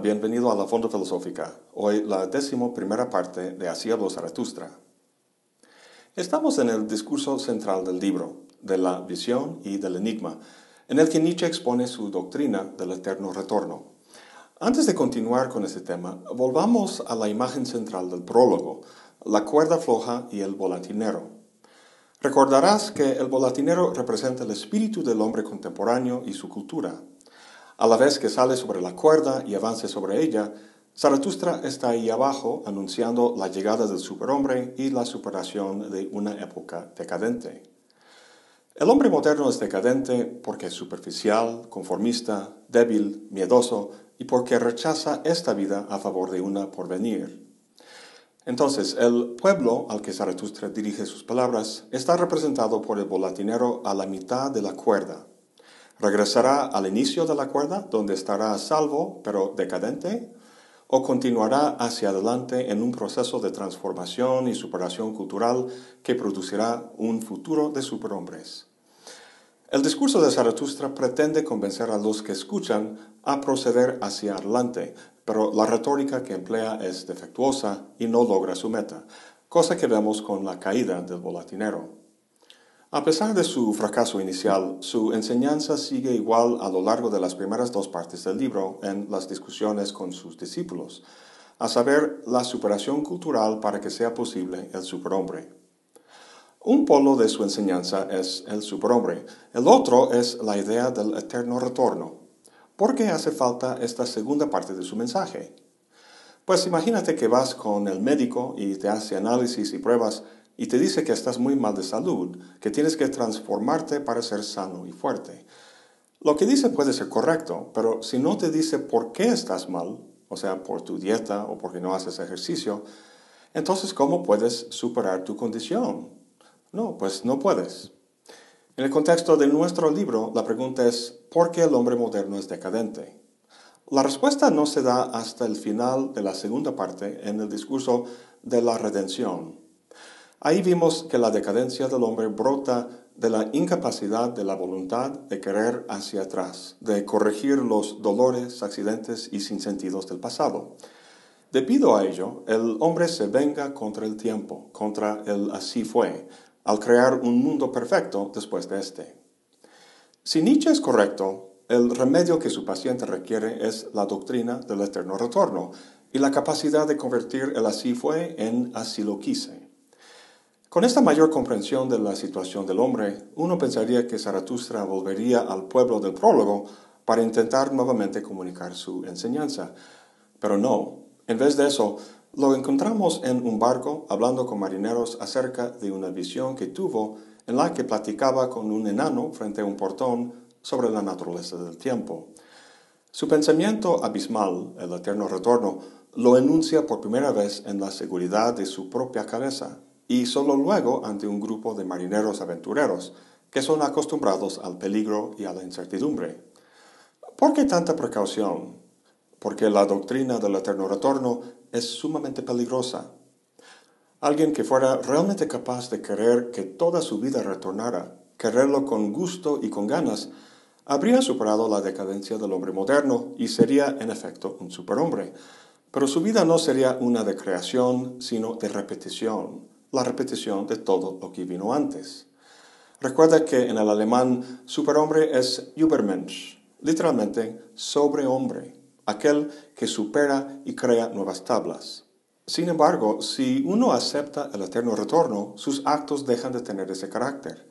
bienvenido a la Fonda Filosófica. Hoy la décimo primera parte de Así habló Zaratustra. Estamos en el discurso central del libro, de la visión y del enigma, en el que Nietzsche expone su doctrina del eterno retorno. Antes de continuar con este tema, volvamos a la imagen central del prólogo, la cuerda floja y el volatinero. Recordarás que el volatinero representa el espíritu del hombre contemporáneo y su cultura. A la vez que sale sobre la cuerda y avanza sobre ella, Zaratustra está ahí abajo anunciando la llegada del superhombre y la superación de una época decadente. El hombre moderno es decadente porque es superficial, conformista, débil, miedoso y porque rechaza esta vida a favor de una porvenir. Entonces, el pueblo al que Zaratustra dirige sus palabras está representado por el volatinero a la mitad de la cuerda, ¿Regresará al inicio de la cuerda, donde estará salvo, pero decadente? ¿O continuará hacia adelante en un proceso de transformación y superación cultural que producirá un futuro de superhombres? El discurso de Zaratustra pretende convencer a los que escuchan a proceder hacia adelante, pero la retórica que emplea es defectuosa y no logra su meta, cosa que vemos con la caída del volatinero. A pesar de su fracaso inicial, su enseñanza sigue igual a lo largo de las primeras dos partes del libro en las discusiones con sus discípulos, a saber, la superación cultural para que sea posible el superhombre. Un polo de su enseñanza es el superhombre, el otro es la idea del eterno retorno. ¿Por qué hace falta esta segunda parte de su mensaje? Pues imagínate que vas con el médico y te hace análisis y pruebas y te dice que estás muy mal de salud, que tienes que transformarte para ser sano y fuerte. Lo que dice puede ser correcto, pero si no te dice por qué estás mal, o sea, por tu dieta o porque no haces ejercicio, entonces ¿cómo puedes superar tu condición? No, pues no puedes. En el contexto de nuestro libro, la pregunta es, ¿por qué el hombre moderno es decadente? La respuesta no se da hasta el final de la segunda parte en el discurso de la redención. Ahí vimos que la decadencia del hombre brota de la incapacidad de la voluntad de querer hacia atrás, de corregir los dolores, accidentes y sinsentidos del pasado. Debido a ello, el hombre se venga contra el tiempo, contra el así fue, al crear un mundo perfecto después de este. Si Nietzsche es correcto, el remedio que su paciente requiere es la doctrina del eterno retorno y la capacidad de convertir el así fue en así lo quise. Con esta mayor comprensión de la situación del hombre, uno pensaría que Zaratustra volvería al pueblo del prólogo para intentar nuevamente comunicar su enseñanza. Pero no, en vez de eso, lo encontramos en un barco hablando con marineros acerca de una visión que tuvo en la que platicaba con un enano frente a un portón sobre la naturaleza del tiempo. Su pensamiento abismal, el eterno retorno, lo enuncia por primera vez en la seguridad de su propia cabeza y solo luego ante un grupo de marineros aventureros que son acostumbrados al peligro y a la incertidumbre. ¿Por qué tanta precaución? Porque la doctrina del eterno retorno es sumamente peligrosa. Alguien que fuera realmente capaz de querer que toda su vida retornara, quererlo con gusto y con ganas, habría superado la decadencia del hombre moderno y sería en efecto un superhombre. Pero su vida no sería una de creación, sino de repetición, la repetición de todo lo que vino antes. Recuerda que en el alemán superhombre es Übermensch, literalmente sobrehombre, aquel que supera y crea nuevas tablas. Sin embargo, si uno acepta el eterno retorno, sus actos dejan de tener ese carácter.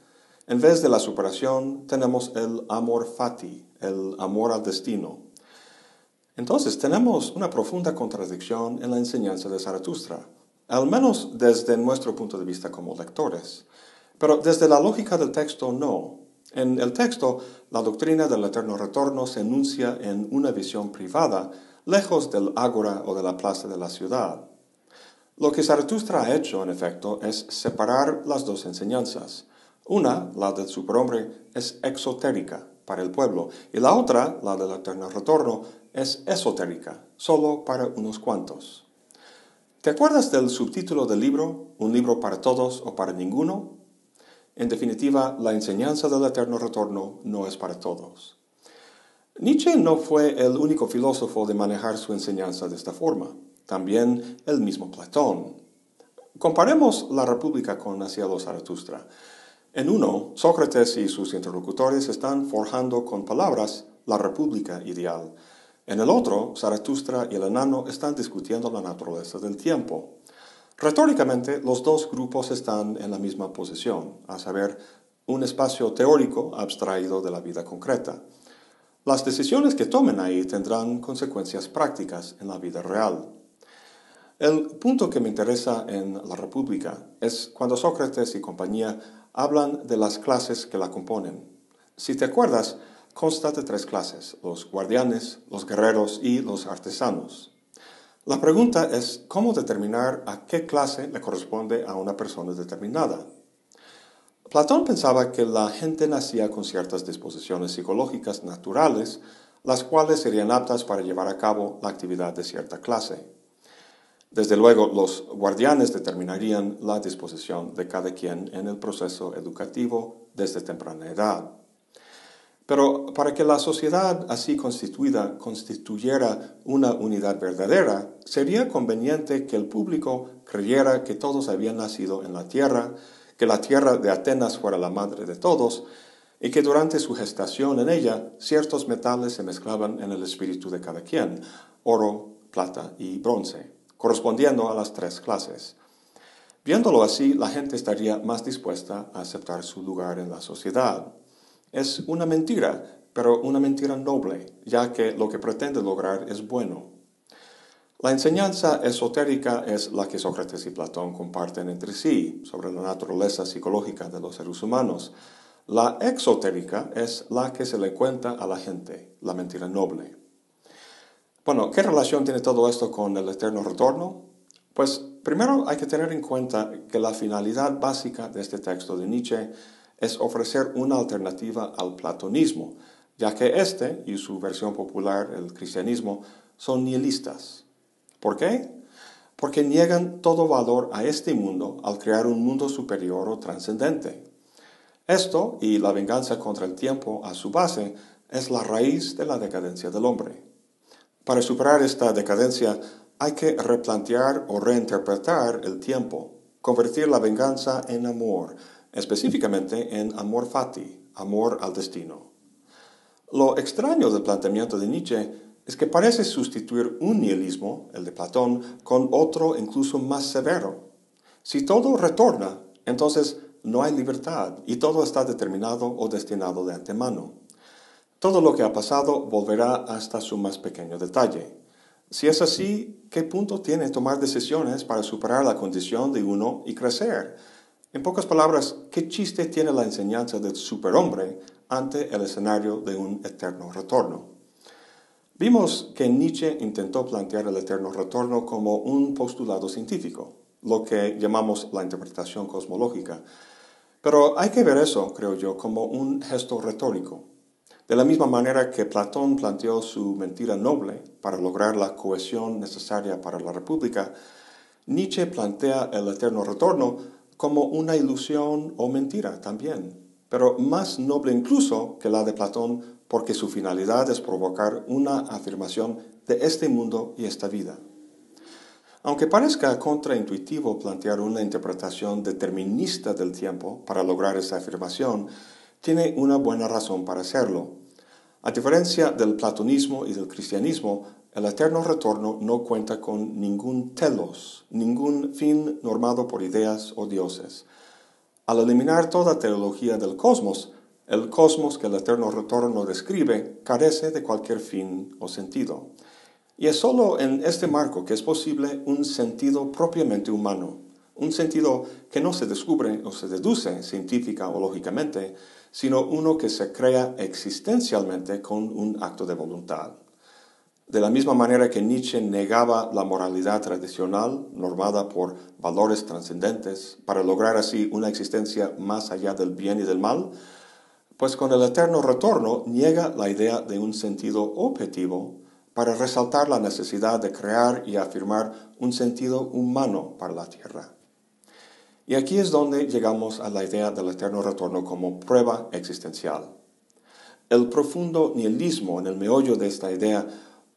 En vez de la superación, tenemos el amor fati, el amor al destino. Entonces, tenemos una profunda contradicción en la enseñanza de Zaratustra al menos desde nuestro punto de vista como lectores. Pero desde la lógica del texto no. En el texto, la doctrina del eterno retorno se enuncia en una visión privada, lejos del ágora o de la plaza de la ciudad. Lo que Zaratustra ha hecho, en efecto, es separar las dos enseñanzas. Una, la del superhombre, es exotérica para el pueblo, y la otra, la del eterno retorno, es esotérica, solo para unos cuantos. ¿Te acuerdas del subtítulo del libro, Un libro para todos o para ninguno? En definitiva, la enseñanza del eterno retorno no es para todos. Nietzsche no fue el único filósofo de manejar su enseñanza de esta forma, también el mismo Platón. Comparemos la República con Hacia los Zaratustra. En uno, Sócrates y sus interlocutores están forjando con palabras la República ideal. En el otro, Zaratustra y el enano están discutiendo la naturaleza del tiempo. Retóricamente, los dos grupos están en la misma posición, a saber, un espacio teórico abstraído de la vida concreta. Las decisiones que tomen ahí tendrán consecuencias prácticas en la vida real. El punto que me interesa en la República es cuando Sócrates y compañía hablan de las clases que la componen. Si te acuerdas, consta de tres clases, los guardianes, los guerreros y los artesanos. La pregunta es cómo determinar a qué clase le corresponde a una persona determinada. Platón pensaba que la gente nacía con ciertas disposiciones psicológicas naturales, las cuales serían aptas para llevar a cabo la actividad de cierta clase. Desde luego, los guardianes determinarían la disposición de cada quien en el proceso educativo desde temprana edad. Pero para que la sociedad así constituida constituyera una unidad verdadera, sería conveniente que el público creyera que todos habían nacido en la tierra, que la tierra de Atenas fuera la madre de todos, y que durante su gestación en ella ciertos metales se mezclaban en el espíritu de cada quien, oro, plata y bronce, correspondiendo a las tres clases. Viéndolo así, la gente estaría más dispuesta a aceptar su lugar en la sociedad. Es una mentira, pero una mentira noble, ya que lo que pretende lograr es bueno. La enseñanza esotérica es la que Sócrates y Platón comparten entre sí sobre la naturaleza psicológica de los seres humanos. La exotérica es la que se le cuenta a la gente, la mentira noble. Bueno, ¿qué relación tiene todo esto con el eterno retorno? Pues primero hay que tener en cuenta que la finalidad básica de este texto de Nietzsche es ofrecer una alternativa al platonismo, ya que este y su versión popular, el cristianismo, son nihilistas. ¿Por qué? Porque niegan todo valor a este mundo al crear un mundo superior o trascendente. Esto y la venganza contra el tiempo a su base es la raíz de la decadencia del hombre. Para superar esta decadencia hay que replantear o reinterpretar el tiempo, convertir la venganza en amor, específicamente en amor fati, amor al destino. Lo extraño del planteamiento de Nietzsche es que parece sustituir un nihilismo, el de Platón, con otro incluso más severo. Si todo retorna, entonces no hay libertad y todo está determinado o destinado de antemano. Todo lo que ha pasado volverá hasta su más pequeño detalle. Si es así, ¿qué punto tiene tomar decisiones para superar la condición de uno y crecer? En pocas palabras, ¿qué chiste tiene la enseñanza del superhombre ante el escenario de un eterno retorno? Vimos que Nietzsche intentó plantear el eterno retorno como un postulado científico, lo que llamamos la interpretación cosmológica. Pero hay que ver eso, creo yo, como un gesto retórico. De la misma manera que Platón planteó su mentira noble para lograr la cohesión necesaria para la República, Nietzsche plantea el eterno retorno como una ilusión o mentira también, pero más noble incluso que la de Platón porque su finalidad es provocar una afirmación de este mundo y esta vida. Aunque parezca contraintuitivo plantear una interpretación determinista del tiempo para lograr esa afirmación, tiene una buena razón para hacerlo. A diferencia del platonismo y del cristianismo, el eterno retorno no cuenta con ningún telos, ningún fin normado por ideas o dioses. Al eliminar toda teología del cosmos, el cosmos que el eterno retorno describe carece de cualquier fin o sentido. Y es sólo en este marco que es posible un sentido propiamente humano, un sentido que no se descubre o se deduce científica o lógicamente, sino uno que se crea existencialmente con un acto de voluntad. De la misma manera que Nietzsche negaba la moralidad tradicional, normada por valores trascendentes, para lograr así una existencia más allá del bien y del mal, pues con el eterno retorno niega la idea de un sentido objetivo para resaltar la necesidad de crear y afirmar un sentido humano para la tierra. Y aquí es donde llegamos a la idea del eterno retorno como prueba existencial. El profundo nihilismo en el meollo de esta idea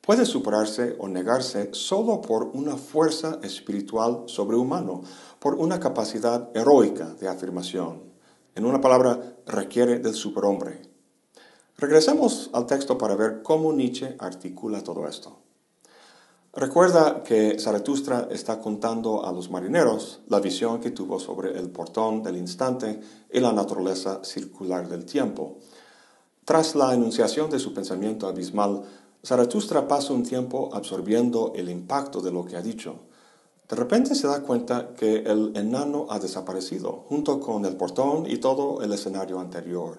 puede superarse o negarse solo por una fuerza espiritual sobrehumano, por una capacidad heroica de afirmación. En una palabra, requiere del superhombre. Regresemos al texto para ver cómo Nietzsche articula todo esto. Recuerda que Zaratustra está contando a los marineros la visión que tuvo sobre el portón del instante y la naturaleza circular del tiempo. Tras la enunciación de su pensamiento abismal, Zaratustra pasa un tiempo absorbiendo el impacto de lo que ha dicho. De repente se da cuenta que el enano ha desaparecido, junto con el portón y todo el escenario anterior.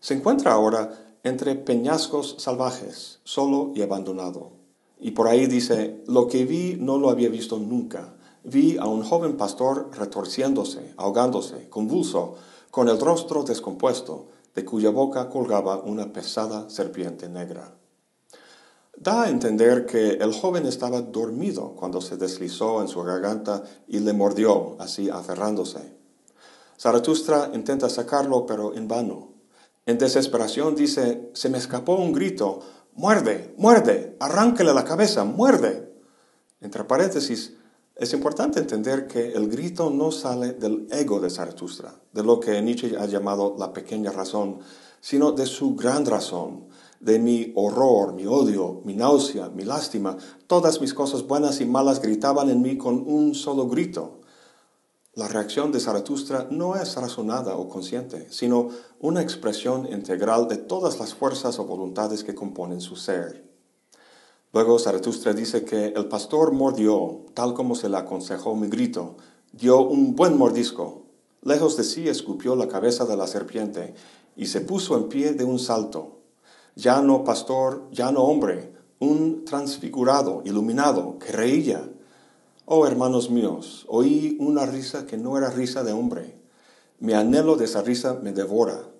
Se encuentra ahora entre peñascos salvajes, solo y abandonado. Y por ahí dice, lo que vi no lo había visto nunca. Vi a un joven pastor retorciéndose, ahogándose, convulso, con el rostro descompuesto, de cuya boca colgaba una pesada serpiente negra. Da a entender que el joven estaba dormido cuando se deslizó en su garganta y le mordió, así aferrándose. Zaratustra intenta sacarlo, pero en vano. En desesperación dice, se me escapó un grito, muerde, muerde, arránquele la cabeza, muerde. Entre paréntesis, es importante entender que el grito no sale del ego de Zaratustra, de lo que Nietzsche ha llamado la pequeña razón, sino de su gran razón, de mi horror, mi odio, mi náusea, mi lástima, todas mis cosas buenas y malas gritaban en mí con un solo grito. La reacción de Zaratustra no es razonada o consciente, sino una expresión integral de todas las fuerzas o voluntades que componen su ser. Luego Zaratustra dice que el pastor mordió, tal como se le aconsejó mi grito, dio un buen mordisco. Lejos de sí escupió la cabeza de la serpiente y se puso en pie de un salto ya no pastor, ya no hombre, un transfigurado, iluminado, que reía. Oh hermanos míos, oí una risa que no era risa de hombre. Mi anhelo de esa risa me devora.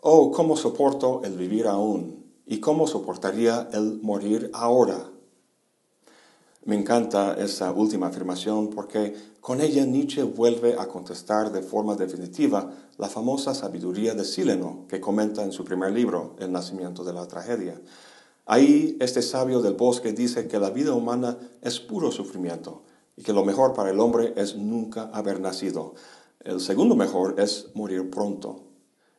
Oh, cómo soporto el vivir aún, y cómo soportaría el morir ahora. Me encanta esa última afirmación porque con ella Nietzsche vuelve a contestar de forma definitiva la famosa sabiduría de Sileno que comenta en su primer libro, El nacimiento de la tragedia. Ahí este sabio del bosque dice que la vida humana es puro sufrimiento y que lo mejor para el hombre es nunca haber nacido. El segundo mejor es morir pronto.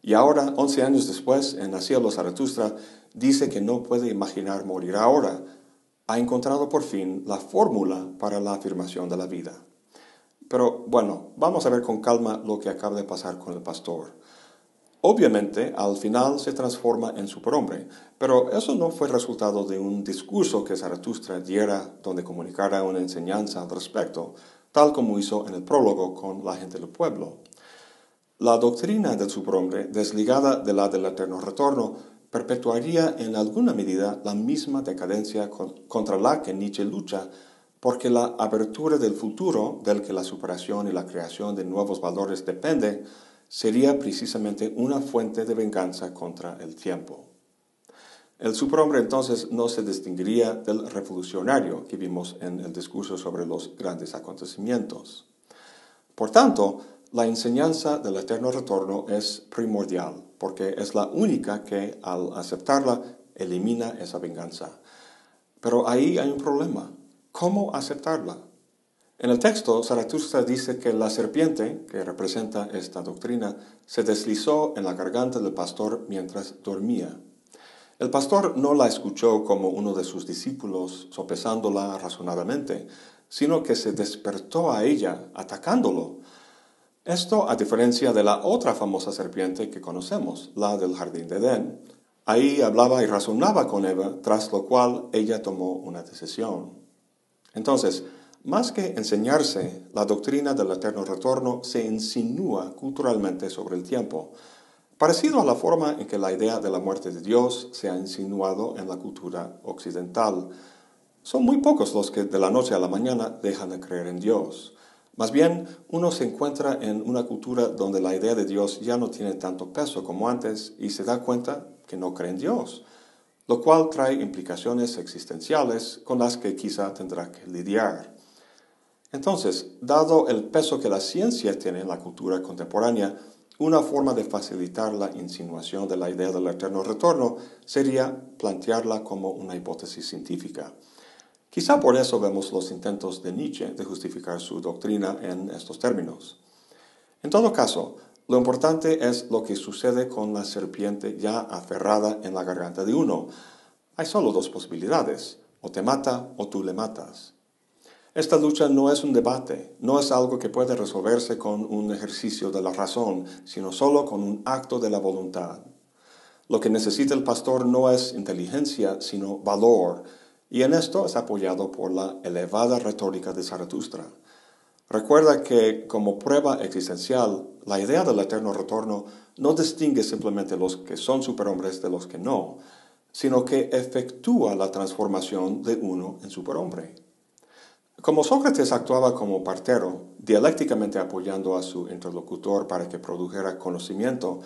Y ahora, once años después, en Nació los Zaratustra, dice que no puede imaginar morir ahora, ha encontrado por fin la fórmula para la afirmación de la vida. Pero bueno, vamos a ver con calma lo que acaba de pasar con el pastor. Obviamente, al final se transforma en superhombre, pero eso no fue resultado de un discurso que Zaratustra diera donde comunicara una enseñanza al respecto, tal como hizo en el prólogo con la gente del pueblo. La doctrina del superhombre, desligada de la del eterno retorno, perpetuaría en alguna medida la misma decadencia contra la que Nietzsche lucha, porque la abertura del futuro, del que la superación y la creación de nuevos valores depende, sería precisamente una fuente de venganza contra el tiempo. El superhombre entonces no se distinguiría del revolucionario que vimos en el discurso sobre los grandes acontecimientos. Por tanto, la enseñanza del eterno retorno es primordial, porque es la única que al aceptarla elimina esa venganza. Pero ahí hay un problema. ¿Cómo aceptarla? En el texto, Zaratustra dice que la serpiente, que representa esta doctrina, se deslizó en la garganta del pastor mientras dormía. El pastor no la escuchó como uno de sus discípulos sopesándola razonadamente, sino que se despertó a ella, atacándolo, esto a diferencia de la otra famosa serpiente que conocemos, la del jardín de Edén. Ahí hablaba y razonaba con Eva, tras lo cual ella tomó una decisión. Entonces, más que enseñarse, la doctrina del eterno retorno se insinúa culturalmente sobre el tiempo, parecido a la forma en que la idea de la muerte de Dios se ha insinuado en la cultura occidental. Son muy pocos los que de la noche a la mañana dejan de creer en Dios. Más bien, uno se encuentra en una cultura donde la idea de Dios ya no tiene tanto peso como antes y se da cuenta que no cree en Dios, lo cual trae implicaciones existenciales con las que quizá tendrá que lidiar. Entonces, dado el peso que la ciencia tiene en la cultura contemporánea, Una forma de facilitar la insinuación de la idea del eterno retorno sería plantearla como una hipótesis científica. Quizá por eso vemos los intentos de Nietzsche de justificar su doctrina en estos términos. En todo caso, lo importante es lo que sucede con la serpiente ya aferrada en la garganta de uno. Hay solo dos posibilidades, o te mata o tú le matas. Esta lucha no es un debate, no es algo que puede resolverse con un ejercicio de la razón, sino solo con un acto de la voluntad. Lo que necesita el pastor no es inteligencia, sino valor, y en esto es apoyado por la elevada retórica de Zaratustra. Recuerda que como prueba existencial, la idea del eterno retorno no distingue simplemente los que son superhombres de los que no, sino que efectúa la transformación de uno en superhombre. Como Sócrates actuaba como partero, dialécticamente apoyando a su interlocutor para que produjera conocimiento,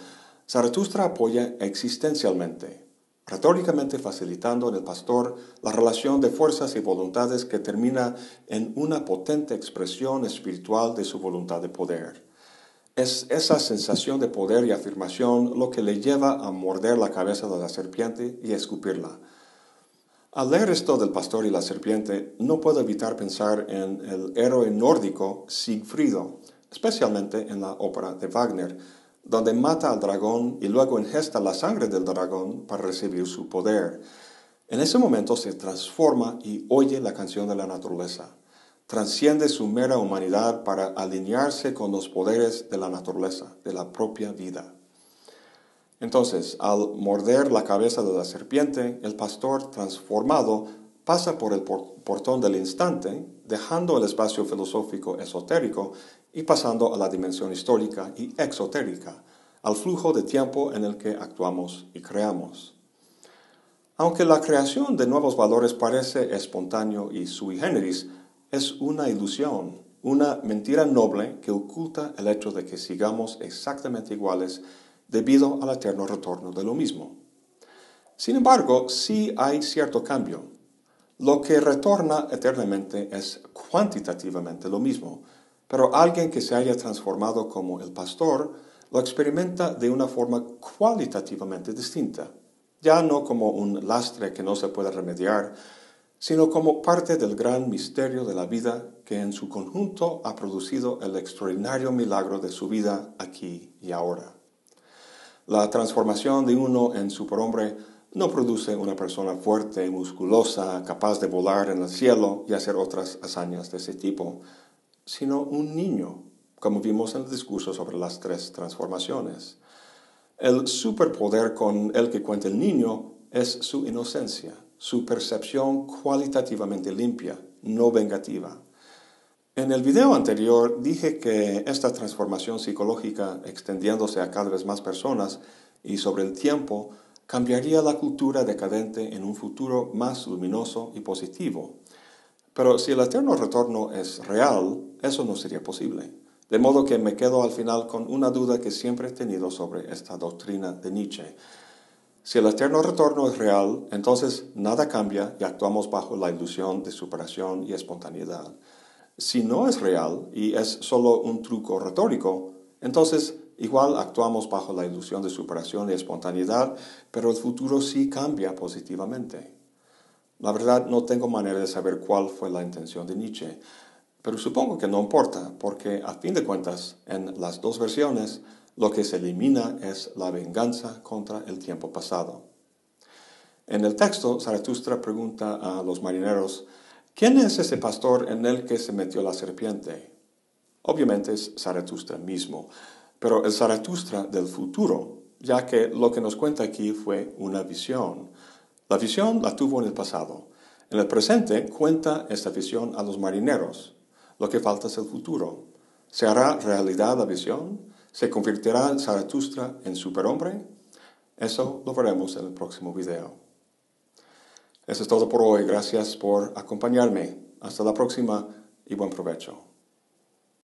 Zaratustra apoya existencialmente, retóricamente facilitando en el pastor la relación de fuerzas y voluntades que termina en una potente expresión espiritual de su voluntad de poder. Es esa sensación de poder y afirmación lo que le lleva a morder la cabeza de la serpiente y escupirla al leer esto del pastor y la serpiente, no puedo evitar pensar en el héroe nórdico Siegfriedo, especialmente en la ópera de Wagner, donde mata al dragón y luego ingesta la sangre del dragón para recibir su poder. En ese momento se transforma y oye la canción de la naturaleza. Transciende su mera humanidad para alinearse con los poderes de la naturaleza, de la propia vida. Entonces, al morder la cabeza de la serpiente, el pastor transformado pasa por el portón del instante, dejando el espacio filosófico esotérico y pasando a la dimensión histórica y exotérica, al flujo de tiempo en el que actuamos y creamos. Aunque la creación de nuevos valores parece espontáneo y sui generis, es una ilusión, una mentira noble que oculta el hecho de que sigamos exactamente iguales debido al eterno retorno de lo mismo. Sin embargo, sí hay cierto cambio. Lo que retorna eternamente es cuantitativamente lo mismo, pero alguien que se haya transformado como el pastor lo experimenta de una forma cualitativamente distinta, ya no como un lastre que no se puede remediar, sino como parte del gran misterio de la vida que en su conjunto ha producido el extraordinario milagro de su vida aquí y ahora. La transformación de uno en superhombre no produce una persona fuerte, y musculosa, capaz de volar en el cielo y hacer otras hazañas de ese tipo, sino un niño, como vimos en el discurso sobre las tres transformaciones. El superpoder con el que cuenta el niño es su inocencia, su percepción cualitativamente limpia, no vengativa. En el video anterior dije que esta transformación psicológica extendiéndose a cada vez más personas y sobre el tiempo cambiaría la cultura decadente en un futuro más luminoso y positivo. Pero si el eterno retorno es real, eso no sería posible. De modo que me quedo al final con una duda que siempre he tenido sobre esta doctrina de Nietzsche. Si el eterno retorno es real, entonces nada cambia y actuamos bajo la ilusión de superación y espontaneidad. Si no es real y es solo un truco retórico, entonces igual actuamos bajo la ilusión de superación y espontaneidad, pero el futuro sí cambia positivamente. La verdad no tengo manera de saber cuál fue la intención de Nietzsche, pero supongo que no importa, porque a fin de cuentas, en las dos versiones, lo que se elimina es la venganza contra el tiempo pasado. En el texto, Zaratustra pregunta a los marineros, ¿Quién es ese pastor en el que se metió la serpiente? Obviamente es Zaratustra mismo, pero el Zaratustra del futuro, ya que lo que nos cuenta aquí fue una visión. La visión la tuvo en el pasado. En el presente cuenta esta visión a los marineros. Lo que falta es el futuro. ¿Se hará realidad la visión? ¿Se convertirá Zaratustra en superhombre? Eso lo veremos en el próximo video. Eso es todo por hoy. Gracias por acompañarme. Hasta la próxima y buen provecho.